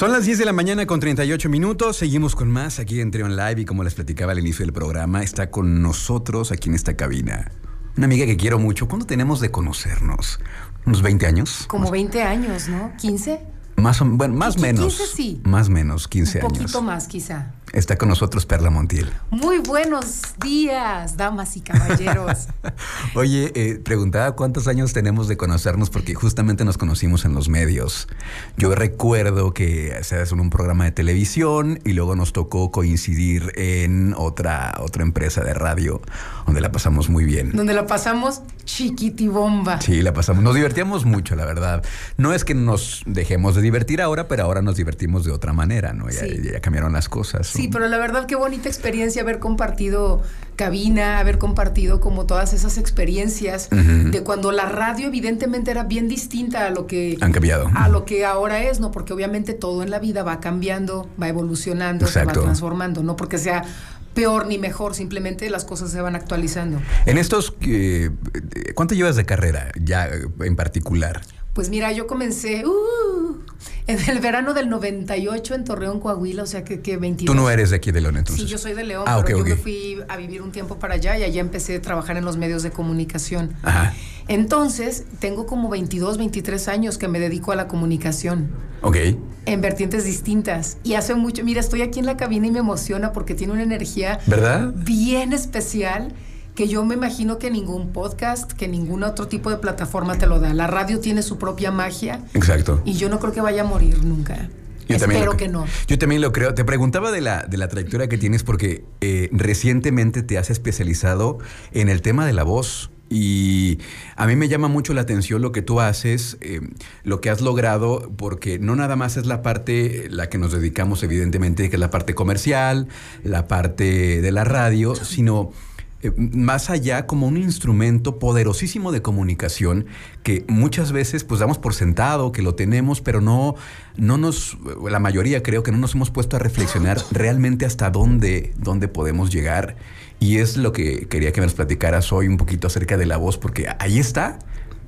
Son las 10 de la mañana con 38 minutos. Seguimos con más aquí en Trion Live y como les platicaba al inicio del programa, está con nosotros aquí en esta cabina. Una amiga que quiero mucho. ¿Cuándo tenemos de conocernos? ¿Unos 20 años? Como 20 años, ¿no? ¿15? Más o, bueno, más menos. 15 sí. Más menos, 15 Un años. poquito más, quizá. Está con nosotros Perla Montiel. Muy buenos días, damas y caballeros. Oye, eh, preguntaba cuántos años tenemos de conocernos porque justamente nos conocimos en los medios. Yo recuerdo que seas en un programa de televisión y luego nos tocó coincidir en otra, otra empresa de radio donde la pasamos muy bien. Donde la pasamos chiquitibomba. Sí, la pasamos. Nos divertíamos mucho, la verdad. No es que nos dejemos de divertir ahora, pero ahora nos divertimos de otra manera, ¿no? Ya, Sí. ya cambiaron las cosas. Sí, pero la verdad qué bonita experiencia haber compartido cabina, haber compartido como todas esas experiencias de cuando la radio evidentemente era bien distinta a lo que Han cambiado. a lo que ahora es, ¿no? Porque obviamente todo en la vida va cambiando, va evolucionando, se va transformando, no porque sea peor ni mejor, simplemente las cosas se van actualizando. En estos, eh, ¿cuánto llevas de carrera ya eh, en particular? Pues mira, yo comencé uh, en el verano del 98 en Torreón, Coahuila, o sea que, que 22. Tú no eres de aquí de León, entonces. Sí, yo soy de León, Ah, pero ok, yo me fui a vivir un tiempo para allá y allá empecé a trabajar en los medios de comunicación. Ajá. Entonces, tengo como 22, 23 años que me dedico a la comunicación Ok. en vertientes distintas. Y hace mucho, mira, estoy aquí en la cabina y me emociona porque tiene una energía ¿Verdad? bien especial que yo me imagino que ningún podcast, que ningún otro tipo de plataforma te lo da. La radio tiene su propia magia Exacto. y yo no creo que vaya a morir nunca. Yo también Espero que no. Yo también lo creo. Te preguntaba de la, de la trayectoria que tienes porque eh, recientemente te has especializado en el tema de la voz. Y a mí me llama mucho la atención lo que tú haces, eh, lo que has logrado, porque no nada más es la parte, la que nos dedicamos evidentemente, que es la parte comercial, la parte de la radio, sino eh, más allá como un instrumento poderosísimo de comunicación que muchas veces pues damos por sentado que lo tenemos, pero no, no nos, la mayoría creo que no nos hemos puesto a reflexionar realmente hasta dónde, dónde podemos llegar. Y es lo que quería que nos platicaras hoy un poquito acerca de la voz, porque ahí está.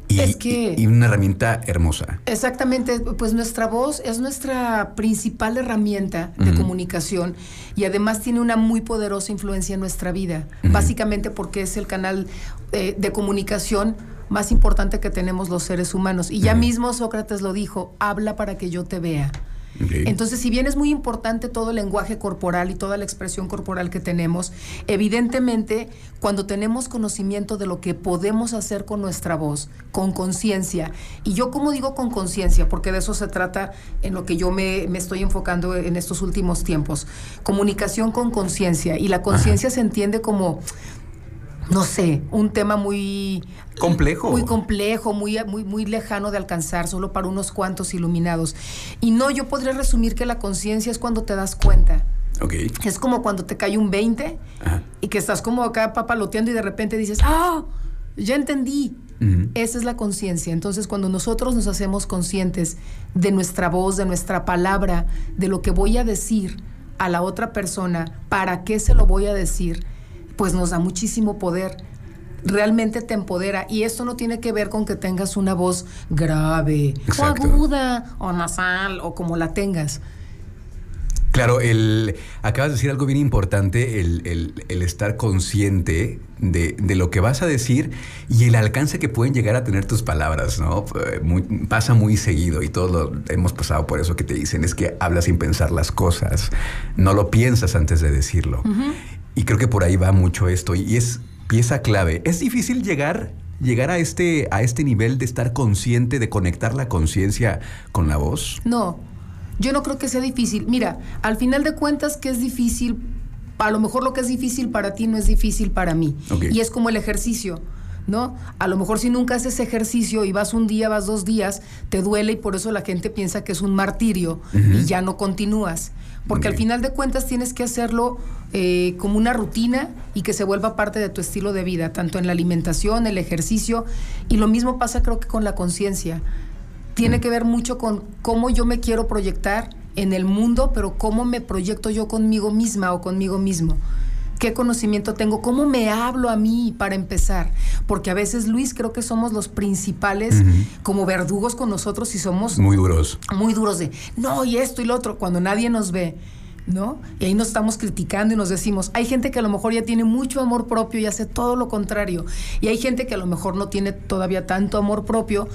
Y, Es que- y- una herramienta hermosa. Exactamente, pues nuestra voz es nuestra principal herramienta de comunicación y además tiene una muy poderosa influencia en nuestra vida, básicamente porque es el canal eh, de comunicación más importante que tenemos los seres humanos. Y ya mismo Sócrates lo dijo, habla para que yo te vea. Entonces, si bien es muy importante todo el lenguaje corporal y toda la expresión corporal que tenemos, evidentemente, cuando tenemos conocimiento de lo que podemos hacer con nuestra voz, con conciencia, y yo como digo con conciencia, porque de eso se trata en lo que yo me, me estoy enfocando en estos últimos tiempos, comunicación con conciencia, y la conciencia se entiende como... No sé, un tema muy Complejo. muy complejo, muy, muy, muy lejano de alcanzar, solo para unos cuantos iluminados. Y no, yo podría resumir que la conciencia es cuando te das cuenta. ok. Es como cuando te cae un 20 Ajá. y que estás como acá papaloteando y de repente dices, ¡ah! Ya entendí. Esa es la conciencia. Entonces, cuando nosotros nos hacemos conscientes de nuestra voz, de nuestra palabra, de lo que voy a decir a la otra persona, para qué se lo voy a decir, pues nos da muchísimo poder. Realmente te empodera. Y esto no tiene que ver con que tengas una voz grave, Exacto. o aguda, o nasal, o como la tengas. Claro, el, acabas de decir algo bien importante, el, el- el estar consciente de, de lo que vas a decir y el alcance que pueden llegar a tener tus palabras, ¿no? Eh, muy- pasa muy seguido y todos lo hemos pasado por eso que te dicen, es que hablas sin pensar las cosas, no lo piensas antes de decirlo. Y creo que por ahí va mucho esto y es pieza clave. Es difícil llegar, llegar a, este, a este nivel de estar consciente, de conectar la conciencia con la voz. No, yo no creo que sea difícil. Mira, al final de cuentas que es difícil, a lo mejor lo que es difícil para ti no es difícil para mí. Y es como el ejercicio. ¿No? A lo mejor si nunca haces ejercicio y vas un día, vas dos días, te duele y por eso la gente piensa que es un martirio y ya no continúas. Porque al final de cuentas tienes que hacerlo eh, como una rutina y que se vuelva parte de tu estilo de vida, tanto en la alimentación, el ejercicio, y lo mismo pasa creo que con la conciencia. Tiene que ver mucho con cómo yo me quiero proyectar en el mundo, pero cómo me proyecto yo conmigo misma o conmigo mismo. Qué conocimiento tengo, cómo me hablo a mí para empezar. Porque a veces, Luis, creo que somos los principales como verdugos con nosotros y somos... Muy duros. Muy duros de, no, y esto y lo otro, cuando nadie nos ve. ¿No? Y ahí nos estamos criticando y nos decimos, hay gente que a lo mejor ya tiene mucho amor propio y hace todo lo contrario. Y hay gente que a lo mejor no tiene todavía tanto amor propio,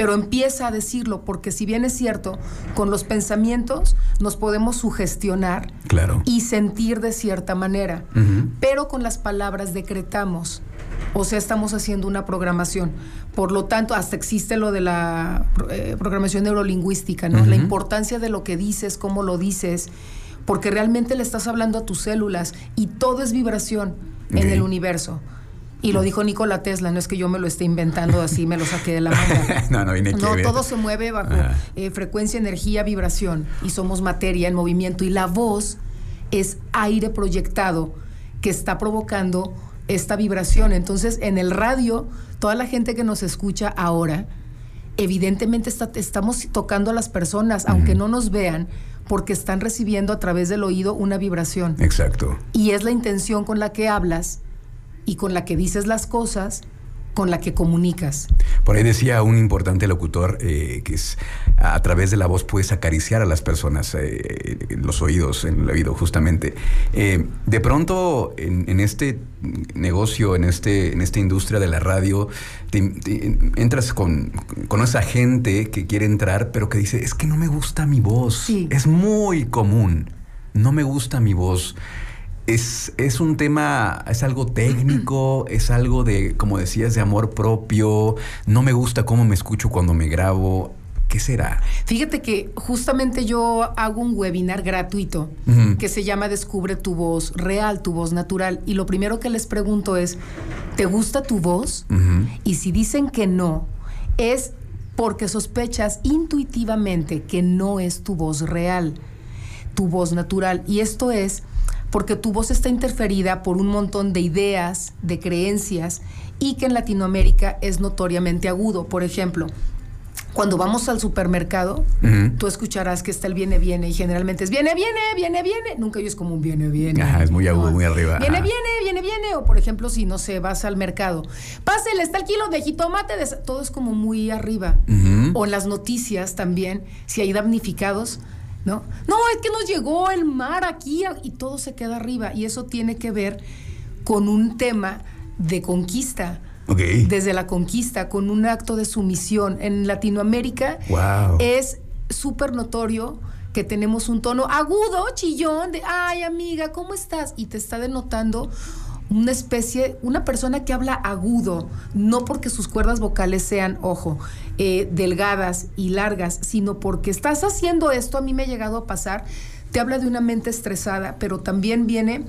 pero empieza a decirlo, porque si bien es cierto, con los pensamientos nos podemos sugestionar claro. y sentir de cierta manera, pero con las palabras decretamos. O sea, estamos haciendo una programación. Por lo tanto, hasta existe lo de la eh, programación neurolingüística, ¿no? La importancia de lo que dices, cómo lo dices, porque realmente le estás hablando a tus células y todo es vibración en el universo. Y lo dijo Nikola Tesla, no es que yo me lo esté inventando así, me lo saqué de la manga. no, no, viene no todo se mueve bajo eh, frecuencia, energía, vibración y somos materia en movimiento y la voz es aire proyectado que está provocando esta vibración. Entonces, en el radio, toda la gente que nos escucha ahora, evidentemente estamos tocando a las personas, aunque no nos vean, porque están recibiendo a través del oído una vibración. Exacto. Y es la intención con la que hablas y con la que dices las cosas, con la que comunicas. Por ahí decía un importante locutor eh, que es a través de la voz puedes acariciar a las personas eh, en los oídos, en el oído justamente. Eh, de pronto en, este negocio, en, este, en esta industria de la radio, entras con, con, esa gente que quiere entrar, pero que dice, es que no me gusta mi voz. Es muy común. No me gusta mi voz. Es, es, un tema, es algo técnico, es algo de, como decías, de amor propio. No me gusta cómo me escucho cuando me grabo. ¿Qué será? Fíjate que justamente yo hago un webinar gratuito que se llama Descubre tu voz real, tu voz natural. Y lo primero que les pregunto es, ¿te gusta tu voz? Y si dicen que no, es porque sospechas intuitivamente que no es tu voz real, tu voz natural. Y esto es porque tu voz está interferida por un montón de ideas, de creencias, y que en Latinoamérica es notoriamente agudo. Por ejemplo, cuando vamos al supermercado, tú escucharás que está el viene, viene, y generalmente es viene, viene, viene, viene. Nunca es como un viene, viene. Ajá, es muy agudo, muy arriba. Viene, viene, viene, viene. O por ejemplo, si no sé, vas al mercado, pásele, está el kilo de jitomate. Todo es como muy arriba. O en las noticias también, si hay damnificados, ¿no? No, es que nos llegó el mar aquí y todo se queda arriba. Y eso tiene que ver con un tema de conquista desde la conquista, con un acto de sumisión. En Latinoamérica es súper notorio que tenemos un tono agudo, chillón, de, ay amiga, ¿cómo estás? Y te está denotando una especie, una persona que habla agudo, no porque sus cuerdas vocales sean, ojo, eh, delgadas y largas, sino porque estás haciendo esto, a mí me ha llegado a pasar, te habla de una mente estresada, pero también viene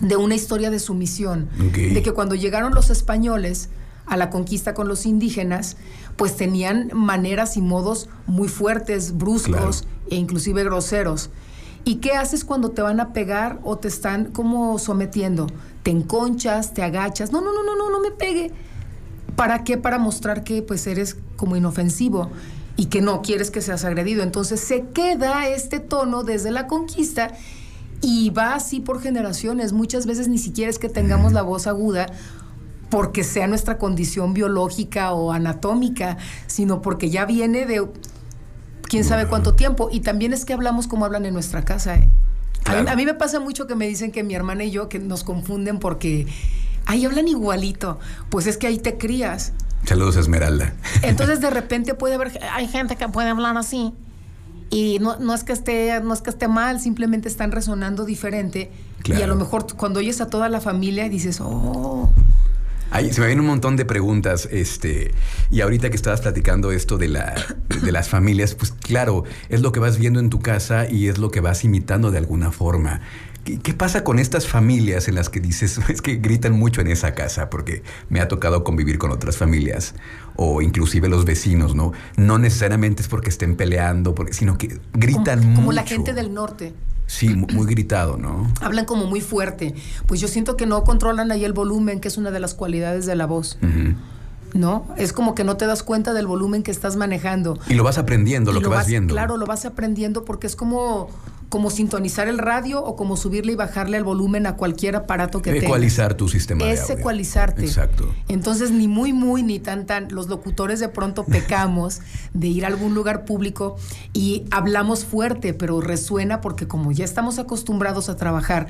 de una historia de sumisión, de que cuando llegaron los españoles a la conquista con los indígenas, pues tenían maneras y modos muy fuertes, bruscos e inclusive groseros. ¿Y qué haces cuando te van a pegar o te están como sometiendo? Te enconchas, te agachas. No, no, no, no, no, no me pegue. ¿Para qué? Para mostrar que pues eres como inofensivo y que no quieres que seas agredido. Entonces se queda este tono desde la conquista y va así por generaciones. Muchas veces ni siquiera es que tengamos la voz aguda porque sea nuestra condición biológica o anatómica, sino porque ya viene de quién sabe cuánto tiempo. Y también es que hablamos como hablan en nuestra casa. ¿eh? A, mí, me pasa mucho que me dicen que mi hermana y yo que nos confunden porque ahí hablan igualito. Pues es que ahí te crías. Saludos, Esmeralda. Entonces de repente puede haber, hay gente que puede hablar así. Y no, no, es que esté, no es que esté mal, simplemente están resonando diferente. Y a lo mejor cuando oyes a toda la familia dices, oh. Se me vienen un montón de preguntas, este, y ahorita que estabas platicando esto de, la, de las familias, pues claro, es lo que vas viendo en tu casa y es lo que vas imitando de alguna forma. ¿Qué, pasa con estas familias en las que dices, es que gritan mucho en esa casa? Porque me ha tocado convivir con otras familias o inclusive los vecinos, ¿no? No necesariamente es porque estén peleando, porque, sino que gritan mucho. Como la gente del norte. Sí, muy gritado, ¿no? Hablan como muy fuerte. Pues yo siento que no controlan ahí el volumen, que es una de las cualidades de la voz. ¿no? Es como que no te das cuenta del volumen que estás manejando. Y lo vas aprendiendo, lo, que vas, viendo. Claro, lo vas aprendiendo porque es como como sintonizar el radio o como subirle y bajarle el volumen a cualquier aparato que. Ecualizar tu sistema es de audio. ecualizarte. Exacto. Entonces, ni muy, muy, ni tan, tan. Los locutores de pronto pecamos de ir a algún lugar público y hablamos fuerte, pero resuena porque como ya estamos acostumbrados a trabajar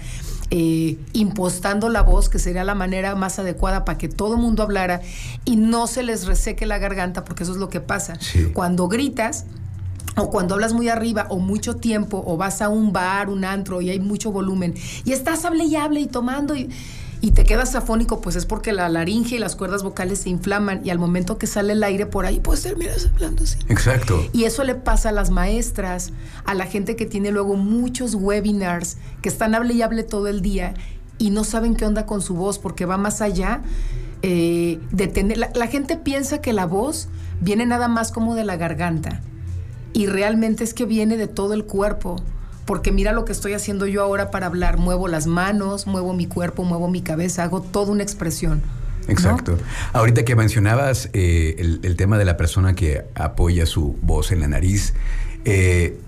eh, impostando la voz, que sería la manera más adecuada para que todo el mundo hablara y no se les reseque la garganta, porque eso es lo que pasa. Sí. Cuando gritas, o cuando hablas muy arriba o mucho tiempo o vas a un bar, un antro y hay mucho volumen y estás hable y hable y tomando y, y te quedas afónico, pues es porque la laringe y las cuerdas vocales se inflaman y al momento que sale el aire por ahí, pues terminas hablando así. Exacto. Y eso le pasa a las maestras, a la gente que tiene luego muchos webinars, que están hable y hable todo el día y no saben qué onda con su voz porque va más allá eh, de tener... La, la gente piensa que la voz viene nada más como de la garganta y realmente es que viene de todo el cuerpo. Porque mira lo que estoy haciendo yo ahora para hablar. Muevo las manos, muevo mi cuerpo, muevo mi cabeza, hago toda una expresión. Exacto. Ahorita que mencionabas eh, el, el tema de la persona que apoya su voz en la nariz, eh,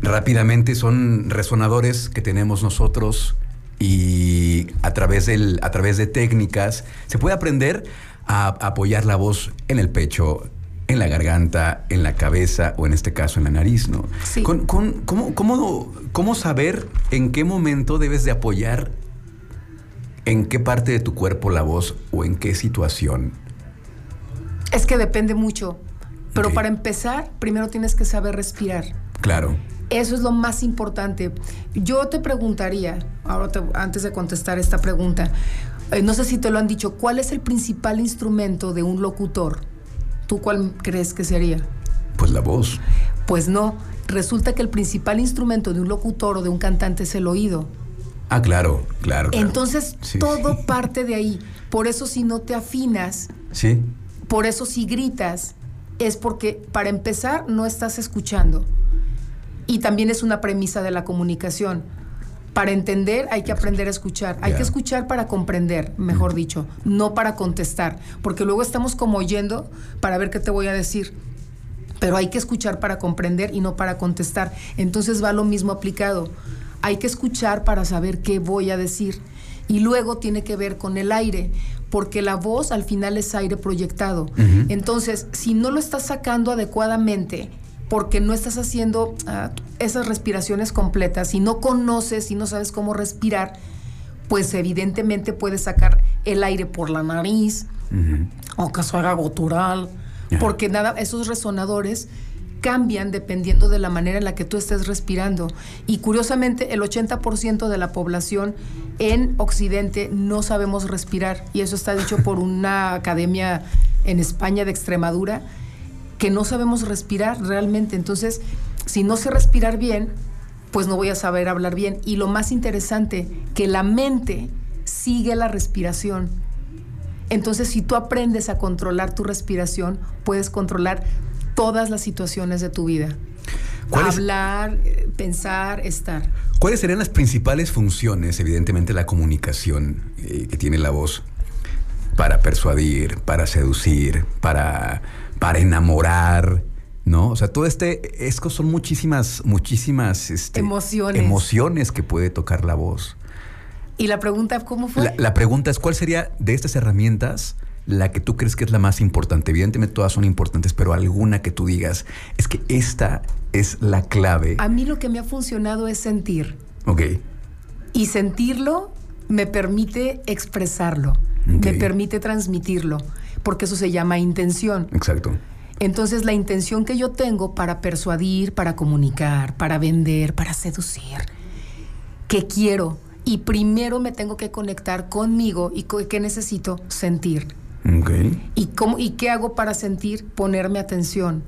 rápidamente son resonadores que tenemos nosotros y a través, del, a través de técnicas se puede aprender a apoyar la voz en el pecho, en la garganta, en la cabeza o en este caso en la nariz, ¿no? Sí. Con- con- ¿cómo, cómo, cómo saber en qué momento debes de apoyar en qué parte de tu cuerpo la voz o en qué situación? Es que depende mucho. Pero para empezar, primero tienes que saber respirar. Claro. Eso es lo más importante. Yo te preguntaría, ahora te- antes de contestar esta pregunta, eh, no sé si te lo han dicho, ¿cuál es el principal instrumento de un locutor? ¿Tú cuál crees que sería? Pues la voz. Pues no, resulta que el principal instrumento de un locutor o de un cantante es el oído. Ah, claro, claro. claro. Entonces, Sí, todo sí. parte de ahí. Por eso si no te afinas, Sí, por eso si gritas, es porque para empezar no estás escuchando. Y también es una premisa de la comunicación. Para entender hay que aprender a escuchar. Hay que escuchar para comprender, mejor dicho, no para contestar. Porque luego estamos como oyendo para ver qué te voy a decir. Pero hay que escuchar para comprender y no para contestar. Entonces va lo mismo aplicado. Hay que escuchar para saber qué voy a decir. Y luego tiene que ver con el aire, porque la voz al final es aire proyectado. Entonces, si no lo estás sacando adecuadamente, porque no estás haciendo ah, esas respiraciones completas, si no conoces, si no sabes cómo respirar, pues evidentemente puedes sacar el aire por la nariz, o que se haga gutural, porque nada, esos resonadores cambian dependiendo de la manera en la que tú estés respirando. Y curiosamente, el 80% de la población en Occidente no sabemos respirar. Y eso está dicho por una academia en España de Extremadura, que no sabemos respirar realmente. Entonces, si no sé respirar bien, pues no voy a saber hablar bien. Y lo más interesante, que la mente sigue la respiración. Entonces, si tú aprendes a controlar tu respiración, puedes controlar todas las situaciones de tu vida. ¿Cuál es- Hablar, pensar, estar. ¿Cuáles serían las principales funciones, evidentemente, la comunicación eh, que tiene la voz para persuadir, para seducir, para, para enamorar? ¿No? O sea, todo este, es son muchísimas, muchísimas este, Emociones. emociones que puede tocar la voz. Y la pregunta, ¿cómo fue? La, la pregunta es, ¿cuál sería de estas herramientas la que tú crees que es la más importante? Evidentemente todas son importantes, pero alguna que tú digas, es que esta es la clave. A mí lo que me ha funcionado es sentir. Ok, Y sentirlo me permite expresarlo, me permite transmitirlo, porque eso se llama intención. exacto. Entonces la intención que yo tengo para persuadir, para comunicar, para vender, para seducir, que quiero y primero me tengo que conectar conmigo y co- qué necesito sentir. Ok. ¿Y, cómo, ¿Y qué hago para sentir? Ponerme atención,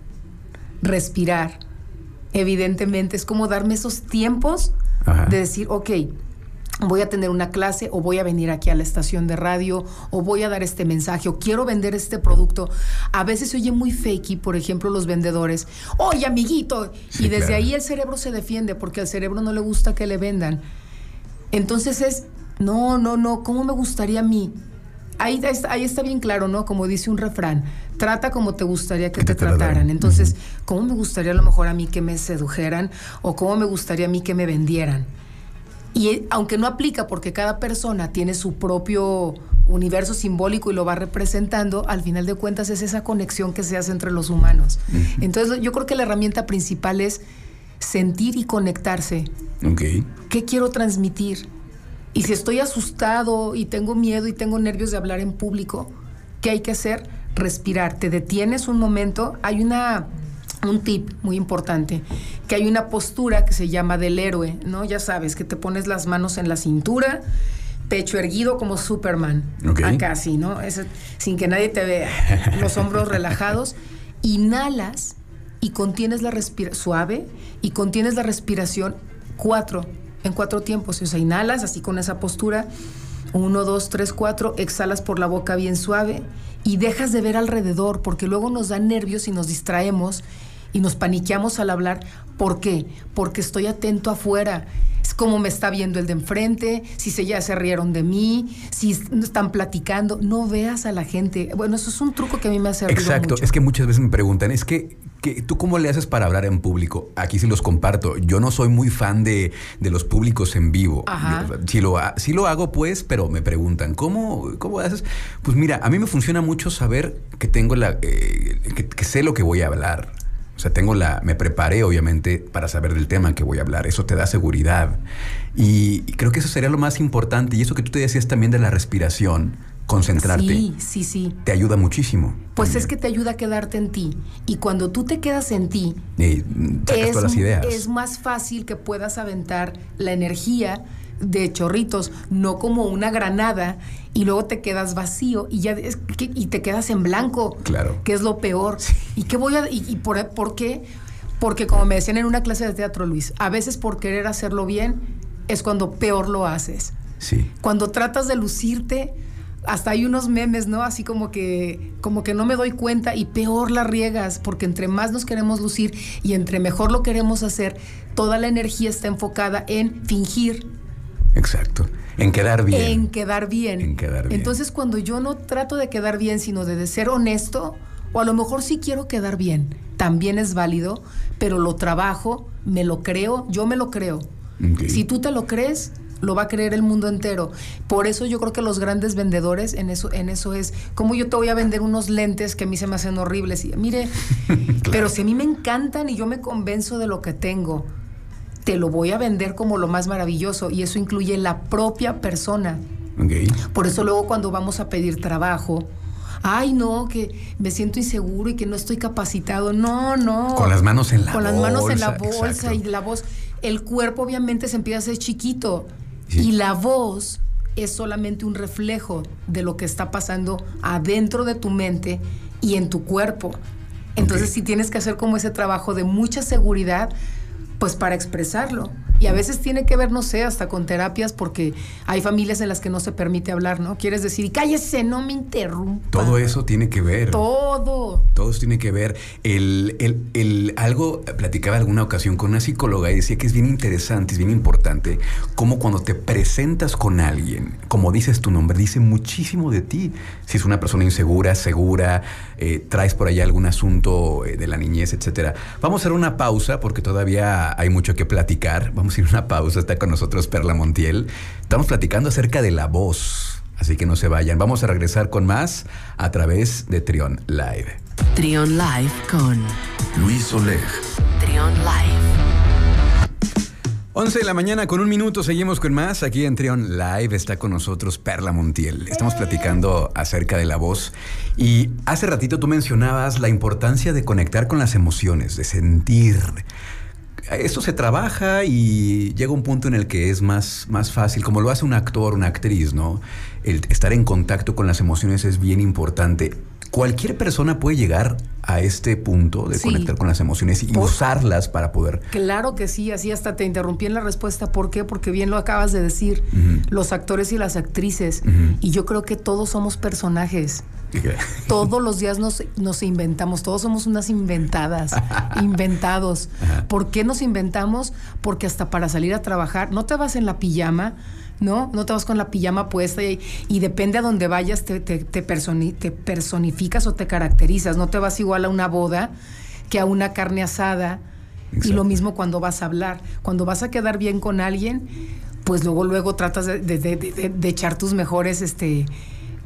respirar. Evidentemente es como darme esos tiempos Ajá. de decir, ok, voy a tener una clase o voy a venir aquí a la estación de radio o voy a dar este mensaje o quiero vender este producto. A veces se oye muy fakey, por ejemplo, los vendedores, oye amiguito, Sí, y desde claro. ahí el cerebro se defiende porque al cerebro no le gusta que le vendan. Entonces es, no, no, no, ¿cómo me gustaría a mí ahí, está, ahí está bien claro, ¿no? Como dice un refrán, trata como te gustaría que, te, trataran. Entonces, ¿cómo me gustaría a lo mejor a mí que me sedujeran o cómo me gustaría a mí que me vendieran? Y eh, aunque no aplica porque cada persona tiene su propio universo simbólico y lo va representando, al final de cuentas es esa conexión que se hace entre los humanos. Entonces yo creo que la herramienta principal es sentir y conectarse. ¿Qué quiero transmitir? Y si estoy asustado y tengo miedo y tengo nervios de hablar en público, ¿qué hay que hacer? Respirar. Te detienes un momento. Hay una un tip muy importante, que hay una postura que se llama del héroe, ¿no? Ya sabes, que te pones las manos en la cintura, pecho erguido como Superman, acá así, ¿no? sin que nadie te vea, los hombros relajados, inhalas y contienes la respiración suave y contienes la respiración cuatro en cuatro tiempos. O sea, inhalas así con esa postura. Uno, dos, tres, cuatro. Exhalas por la boca bien suave y dejas de ver alrededor porque luego nos da nervios y nos distraemos y nos paniqueamos al hablar. ¿Por qué? Porque estoy atento afuera. Es como me está viendo el de enfrente, si se ya se rieron de mí, si están platicando. No veas a la gente. Bueno, eso es un truco que a mí me hace Exacto. Es que muchas veces me preguntan, es que ¿Tú cómo le haces para hablar en público? Aquí sí los comparto. Yo no soy muy fan de, los públicos en vivo. Si lo, lo hago, pues, pero me preguntan, ¿cómo, ¿cómo haces? Pues mira, a mí me funciona mucho saber que tengo la. Eh, que, sé lo que voy a hablar. O sea, tengo la. Me preparé, obviamente, para saber del tema que voy a hablar. Eso te da seguridad. Y, y creo que eso sería lo más importante. Y eso que tú te decías también de la respiración concentrarte. Sí, sí, sí. Te ayuda muchísimo. Pues es que te ayuda a quedarte en ti. Y cuando tú te quedas en ti, es, todas las ideas. es más fácil que puedas aventar la energía de chorritos, no como una granada y luego te quedas vacío y ya y te quedas en blanco. Claro. Que es lo peor. ¿Y qué voy a y, por, por qué? Porque como me decían en una clase de teatro, Luis, a veces por querer hacerlo bien es cuando peor lo haces. Sí. Cuando tratas de lucirte, hasta hay unos memes, ¿no? Así como que, como que no me doy cuenta y peor la riegas, porque entre más nos queremos lucir y entre mejor lo queremos hacer, toda la energía está enfocada en fingir. Exacto. En quedar bien. En quedar bien. En quedar bien. Entonces, cuando yo no trato de quedar bien, sino de, ser honesto, o a lo mejor sí quiero quedar bien, también es válido, pero lo trabajo, me lo creo, yo me lo creo. Si tú te lo crees, lo va a creer el mundo entero. Por eso yo creo que los grandes vendedores en eso, en eso es, como yo te voy a vender unos lentes que a mí se me hacen horribles. Y, mire, pero si a mí me encantan y yo me convenzo de lo que tengo, te lo voy a vender como lo más maravilloso y eso incluye la propia persona. Por eso luego cuando vamos a pedir trabajo, ay no, que me siento inseguro y que no estoy capacitado. No, no. Con las manos en la bolsa. Con las manos en la bolsa y la voz. El cuerpo obviamente se empieza a hacer chiquito y la voz es solamente un reflejo de lo que está pasando adentro de tu mente y en tu cuerpo. Entonces, si tienes que hacer como ese trabajo de mucha seguridad, pues para expresarlo. Y a veces tiene que ver, no sé, hasta con terapias, porque hay familias en las que no se permite hablar, ¿no? Quieres decir, cállese, no me interrumpa. Todo eso tiene que ver. Todo. Todo eso tiene que ver. El, el, el, algo, platicaba alguna ocasión con una psicóloga y decía que es bien interesante, es bien importante, como cuando te presentas con alguien, como dices tu nombre, dice muchísimo de ti. Si es una persona insegura, segura, eh, traes por ahí algún asunto eh, de la niñez, etcétera. Vamos a hacer una pausa porque todavía hay mucho que platicar. Vamos a ir a una pausa. Está con nosotros Perla Montiel. Estamos platicando acerca de la voz. Así que no se vayan. Vamos a regresar con más a través de Trion Live. Trion Live con Luis Oleg. Trion Live. 11 de la mañana con un minuto, seguimos con más. Aquí en Trion Live está con nosotros Perla Montiel. Estamos platicando acerca de la voz y hace ratito tú mencionabas la importancia de conectar con las emociones, de sentir. Esto se trabaja y llega un punto en el que es más, más fácil, como lo hace un actor, una actriz, ¿no? El estar en contacto con las emociones es bien importante. Cualquier persona puede llegar a este punto de conectar con las emociones y usarlas para poder. Claro que sí, así hasta te interrumpí en la respuesta. ¿Por qué? Porque bien lo acabas de decir, los actores y las actrices. Y yo creo que todos somos personajes. Todos los días nos, nos, inventamos, todos somos unas inventadas, inventados. ¿Por qué nos inventamos? Porque hasta para salir a trabajar, no te vas en la pijama ¿no? No te vas con la pijama puesta y, y depende a donde vayas, te, te, te, personi- te personificas o te caracterizas. No te vas igual a una boda que a una carne asada. Y lo mismo cuando vas a hablar. Cuando vas a quedar bien con alguien, pues luego, luego tratas de, de- de- de- de echar tus mejores este,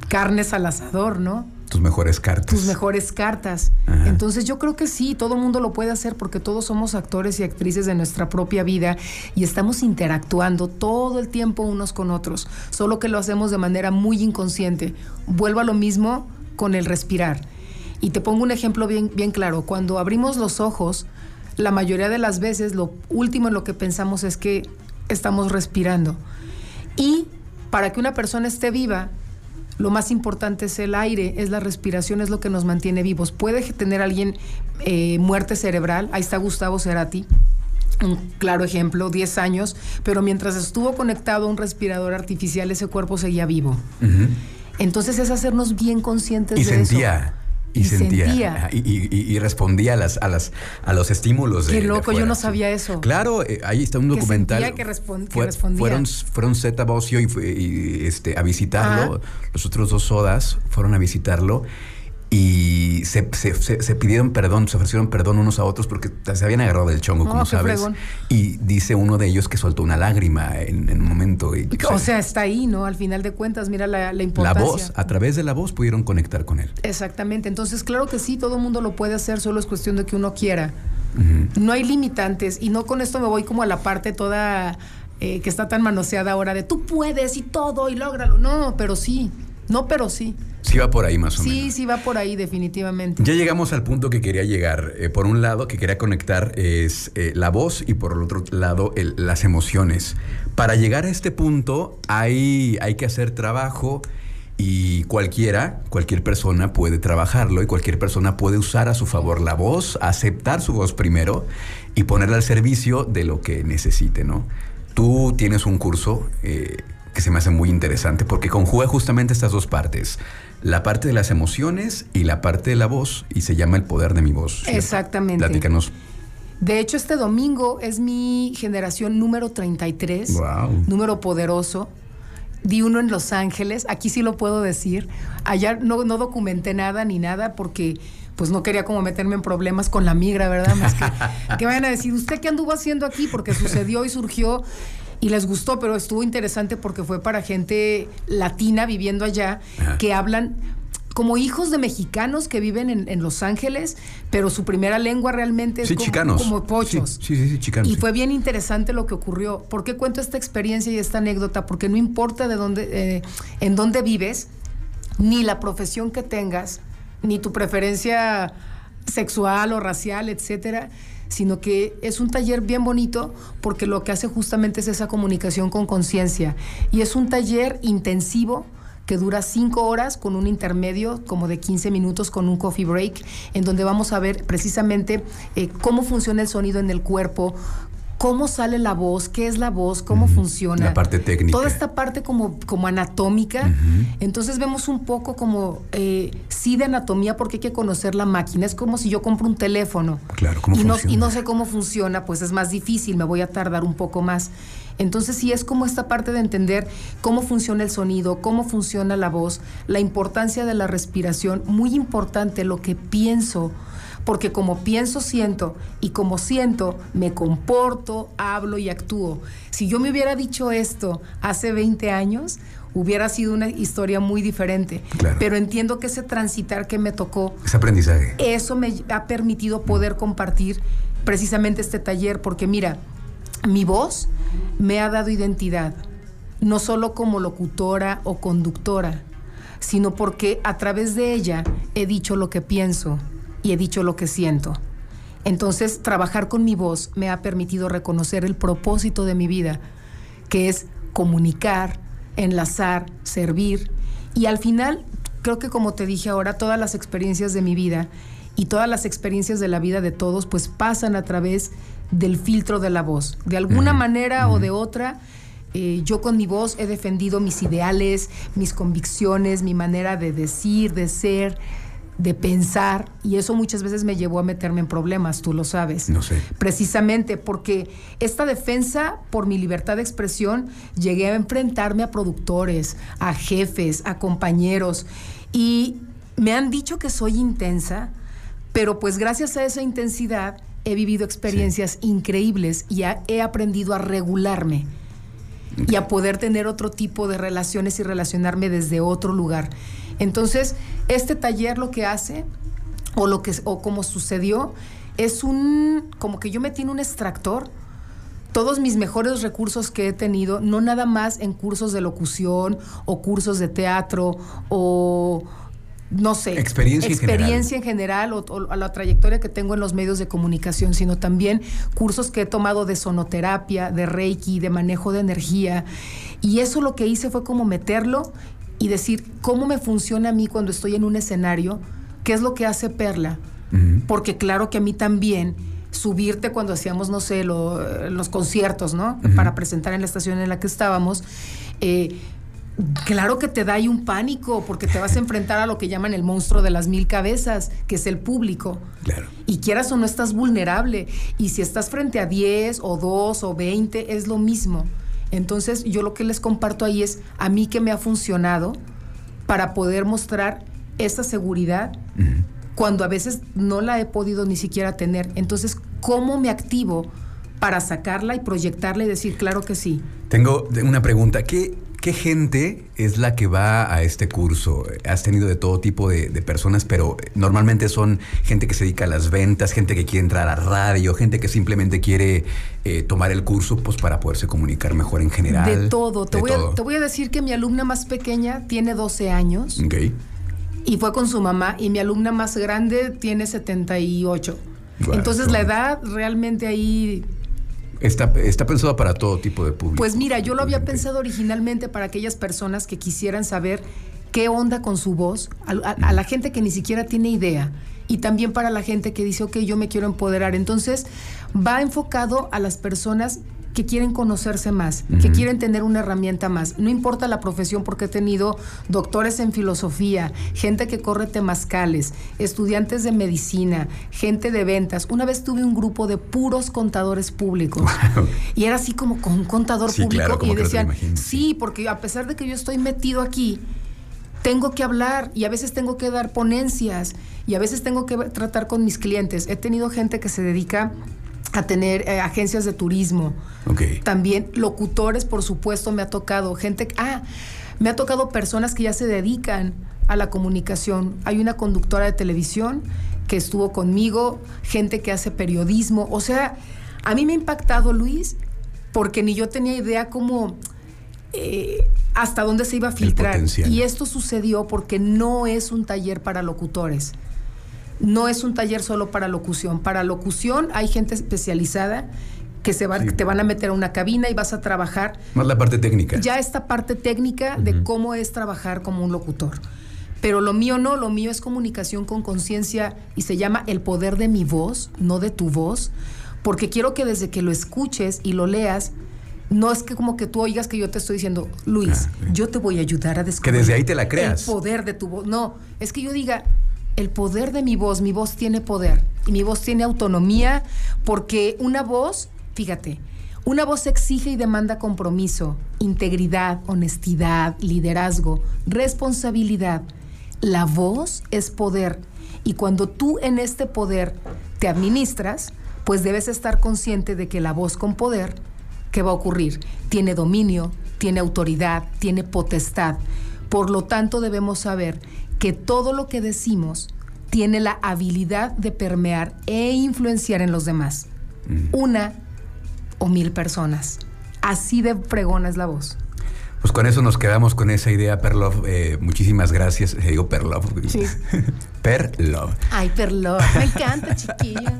carnes al asador, ¿no? Tus mejores cartas. tus mejores cartas. Ajá. Entonces yo creo que sí, todo mundo lo puede hacer porque todos somos actores y actrices de nuestra propia vida y estamos interactuando todo el tiempo unos con otros, solo que lo hacemos de manera muy inconsciente. Vuelvo a lo mismo con el respirar. Y te pongo un ejemplo bien, bien claro. Cuando abrimos los ojos, la mayoría de las veces lo último en lo que pensamos es que estamos respirando. Y para que una persona esté viva, lo más importante es el aire, es la respiración, es lo que nos mantiene vivos. Puede tener alguien eh, muerte cerebral, ahí está Gustavo Cerati, un claro ejemplo, 10 años, pero mientras estuvo conectado a un respirador artificial, ese cuerpo seguía vivo. Entonces es hacernos bien conscientes Y de eso. Y, Y sentía. sentía. Ajá, Y, y- respondía a, las, a, las, a los estímulos. Qué de loco, yo no sabía eso. Claro, eh, ahí está un Que documental. que respon- que Fue- respondía. Fueron, fueron Zeta Bocio y, este, a visitarlo. Los otros dos sodas fueron a visitarlo. Y se, se- se- se pidieron perdón, se ofrecieron perdón unos a otros porque se habían agarrado del chongo, No, como sabes. fregón. Y dice uno de ellos que soltó una lágrima en, en un momento. y- O sea, está ahí, ¿no? Al final de cuentas, mira la, la la importancia. voz, a través de la voz pudieron conectar con él. Exactamente. Entonces, claro que sí, todo el mundo lo puede hacer, solo es cuestión de que uno quiera. No hay limitantes y no con esto me voy como a la parte toda eh, que está tan manoseada ahora de tú puedes y todo y lógralo. No, pero sí. No, pero sí. Sí va por ahí más o Sí, menos. sí va por ahí definitivamente. Ya llegamos al punto que quería llegar. Eh, por un lado, que quería conectar es eh, la voz y por el otro lado el- las emociones. Para llegar a este punto hay, hay que hacer trabajo y cualquiera, cualquier persona puede trabajarlo y cualquier persona puede usar a su favor la voz, aceptar su voz primero y ponerla al servicio de lo que necesite, ¿no? Tú tienes un curso eh, que se me hace muy interesante porque conjuga justamente estas dos partes. La parte de las emociones y la parte de la voz y se llama el poder de mi voz. Exactamente. Platícanos. De hecho, este domingo es mi generación número 33. Wow. Número poderoso. Di uno en Los Ángeles, aquí sí lo puedo decir. Allá no, no documenté nada ni nada porque pues no quería como meterme en problemas con la migra, ¿verdad? Más que, que vayan a decir, ¿usted qué anduvo haciendo aquí? Porque sucedió y surgió y les gustó, pero estuvo interesante porque fue para gente latina viviendo allá Ajá. que hablan como hijos de mexicanos que viven en, en Los Ángeles, pero su primera lengua realmente es Sí, como, chicanos. como pochos. Sí, sí, sí, sí, chicanos. Y sí. fue bien interesante lo que ocurrió. ¿Por qué cuento esta experiencia y esta anécdota? Porque no importa de dónde, eh, en dónde vives, ni la profesión que tengas, ni tu preferencia sexual o racial, etcétera, sino que es un taller bien bonito porque lo que hace justamente es esa comunicación con conciencia. Y es un taller intensivo que dura cinco horas con un intermedio como de 15 minutos con un coffee break, en donde vamos a ver precisamente eh, cómo funciona el sonido en el cuerpo, cómo sale la voz, qué es la voz, cómo funciona. La parte técnica. Toda esta parte como, como anatómica. Entonces vemos un poco como, eh, sí de anatomía, porque hay que conocer la máquina. Es como si yo compro un teléfono. Claro, ¿cómo y no, funciona? y no sé cómo funciona, pues es más difícil, me voy a tardar un poco más. Entonces sí es como esta parte de entender cómo funciona el sonido, cómo funciona la voz, la importancia de la respiración, muy importante lo que pienso, porque como pienso siento y como siento me comporto, hablo y actúo. Si yo me hubiera dicho esto hace 20 años, hubiera sido una historia muy diferente. Claro. Pero entiendo que ese transitar que me tocó Es aprendizaje. eso me ha permitido poder compartir precisamente este taller, porque mira, mi voz me ha dado identidad, no solo como locutora o conductora, sino porque a través de ella he dicho lo que pienso y he dicho lo que siento. Entonces, trabajar con mi voz me ha permitido reconocer el propósito de mi vida, que es comunicar, enlazar, servir. Y al final, creo que como te dije ahora, todas las experiencias de mi vida y todas las experiencias de la vida de todos, pues pasan a través del filtro de la voz. De alguna manera o de otra, eh, yo con mi voz he defendido mis ideales, mis convicciones, mi manera de decir, de ser, de pensar, y eso muchas veces me llevó a meterme en problemas, tú lo sabes. No sé. Precisamente porque esta defensa por mi libertad de expresión, llegué a enfrentarme a productores, a jefes, a compañeros, y me han dicho que soy intensa, pero pues gracias a esa intensidad he vivido experiencias increíbles y a- he aprendido a regularme y a poder tener otro tipo de relaciones y relacionarme desde otro lugar. Entonces, este taller lo que hace, o lo que o como sucedió, es un como que yo metí en un extractor todos mis mejores recursos que he tenido, no nada más en cursos de locución o cursos de teatro o no sé, Experiencia en experiencia en general, o, o a la trayectoria que tengo en los medios de comunicación, sino también cursos que he tomado de sonoterapia, de reiki, de manejo de energía. Y eso lo que hice fue como meterlo y decir cómo me funciona a mí cuando estoy en un escenario, qué es lo que hace Perla. Porque claro que a mí también subirte cuando hacíamos, no sé, lo- los conciertos, ¿no? Para presentar en la estación en la que estábamos. eh, Claro que te da ahí un pánico porque te vas a enfrentar a lo que llaman el monstruo de las mil cabezas, que es el público. Claro. Y quieras o no estás vulnerable. Y si estás frente a 10 o 2 o 20, es lo mismo. Entonces yo lo que les comparto ahí es a mí que me ha funcionado para poder mostrar esa seguridad cuando a veces no la he podido ni siquiera tener. Entonces, ¿cómo me activo para sacarla y proyectarla y decir, claro que sí? Tengo una pregunta. ¿Qué, qué gente es la que va a este curso? Has tenido de todo tipo de, de personas, pero normalmente son gente que se dedica a las ventas, gente que quiere entrar a radio, gente que simplemente quiere eh, tomar el curso pues, para poderse comunicar mejor en general. De todo. Te, De voy todo. A, te voy a decir que mi alumna más pequeña tiene 12 años Ok. y fue con su mamá y mi alumna más grande tiene 78. Guau, Entonces la edad realmente ahí Está, está pensado para todo tipo de público. Pues mira, yo lo había pensado originalmente para aquellas personas que quisieran saber qué onda con su voz, a, a- a la gente que ni siquiera tiene idea y también para la gente que dice, ok, yo me quiero empoderar. Entonces, va enfocado a las personas que quieren conocerse más, que quieren tener una herramienta más. No importa la profesión porque he tenido doctores en filosofía, gente que corre temazcales, estudiantes de medicina, gente de ventas. Una vez tuve un grupo de puros contadores públicos. Wow. Y era así como con un contador Sí, público claro, y decían, imaginas, sí, porque a pesar de que yo estoy metido aquí, tengo que hablar y a veces tengo que dar ponencias y a veces tengo que tratar con mis clientes. He tenido gente que se dedica a tener eh, agencias de turismo. También locutores, por supuesto, me ha tocado. Gente, ah, me ha tocado personas que ya se dedican a la comunicación. Hay una conductora de televisión que estuvo conmigo, gente que hace periodismo. O sea, a mí me ha impactado, Luis, porque ni yo tenía idea cómo... eh, hasta dónde se iba a filtrar. Y esto sucedió porque no es un taller para locutores. No es un taller solo para locución. Para locución hay gente especializada que se Sí. te van a meter a una cabina y vas a trabajar Más la parte técnica. ya esta parte técnica de cómo es trabajar como un locutor. Pero lo mío no, lo mío es comunicación con conciencia y se llama el poder de mi voz, no de tu voz, porque quiero que desde que lo escuches y lo leas, no es que como que tú oigas que yo te estoy diciendo, Luis, Ah, yo te voy a ayudar a descubrir. desde ahí te la creas. El poder de tu voz. No, es que yo diga, el poder de mi voz, mi voz tiene poder y mi voz tiene autonomía porque una voz, fíjate, una voz exige y demanda compromiso, integridad, honestidad, liderazgo, responsabilidad. La voz es poder y cuando tú en este poder te administras, pues debes estar consciente de que la voz con poder ¿qué va a ocurrir? Tiene dominio, tiene autoridad, tiene potestad. Por lo tanto, debemos saber que todo lo que decimos tiene la habilidad de permear e influenciar en los demás. Una o mil personas. Así de fregona es la voz. Pues con eso nos quedamos con esa idea, Perlov. Eh, muchísimas gracias. Eh, digo Perlov. Sí. Perlov. Ay, perlo, me encanta, chiquillas.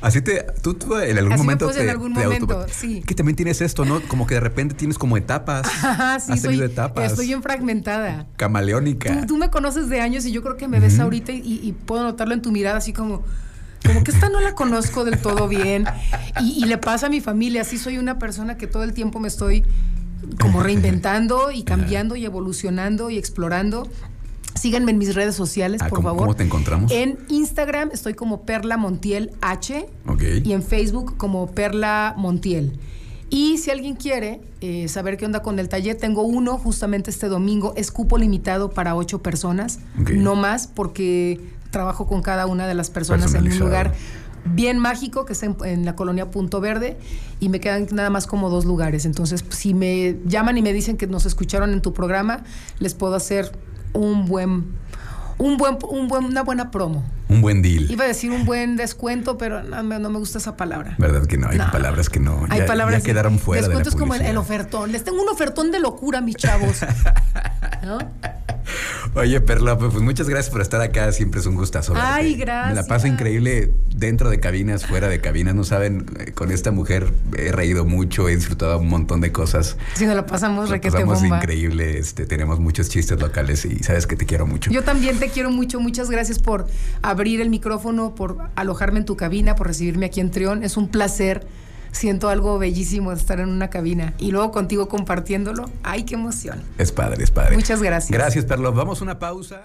Así te, tú, tú en algún Así me momento puse te, en algún te momento, sí. Que también tienes esto, ¿no? Como que de repente tienes como etapas. Ajá, sí, Has soy, tenido etapas. estoy bien fragmentada. Camaleónica. Tú, tú me conoces de años y yo creo que me ves ahorita y, y puedo notarlo en tu mirada así como, como que esta no la conozco del todo bien. Y, y le pasa a mi familia, así soy una persona que todo el tiempo me estoy como reinventando y cambiando y evolucionando y explorando. Síganme en mis redes sociales, Ah, por ¿cómo- favor. cómo te encontramos? En Instagram estoy como Perla Montiel H Ok. y en Facebook como Perla Montiel. Y si alguien quiere eh, saber qué onda con el taller, tengo uno justamente este domingo. Es cupo limitado para ocho personas, no más, porque trabajo con cada una de las personas en un lugar bien mágico que está en, en la colonia Punto Verde y me quedan nada más como dos lugares. Entonces, si me llaman y me dicen que nos escucharon en tu programa, les puedo hacer un buen, un buen, un buen, una buena promo. Un buen deal. Iba a decir un buen descuento, pero no, me- no me gusta esa palabra. ¿Verdad que no? Hay No. palabras que no. Hay ya, palabras ya quedaron fuera de la Descuentos como el, el ofertón. Les tengo un ofertón de locura, mis chavos. ¿No? Oye, Perla, pues muchas gracias por estar acá. Siempre es un gustazo. verte. Ay, Me la gracias. paso increíble dentro de cabinas, fuera de cabinas. No saben, eh, con esta mujer he reído mucho, he disfrutado un montón de cosas. Si nos la pasamos requete pasamos bomba. increíble. Este, tenemos muchos chistes locales y sabes que te quiero mucho. Yo también te quiero mucho. Muchas gracias por abrir el micrófono, por alojarme en tu cabina, por recibirme aquí en Trión. Es un placer. Siento algo bellísimo de estar en una cabina y luego contigo compartiéndolo. ¡Ay, qué emoción! Es padre, es padre. Muchas gracias. Gracias, Perla. Vamos a una pausa.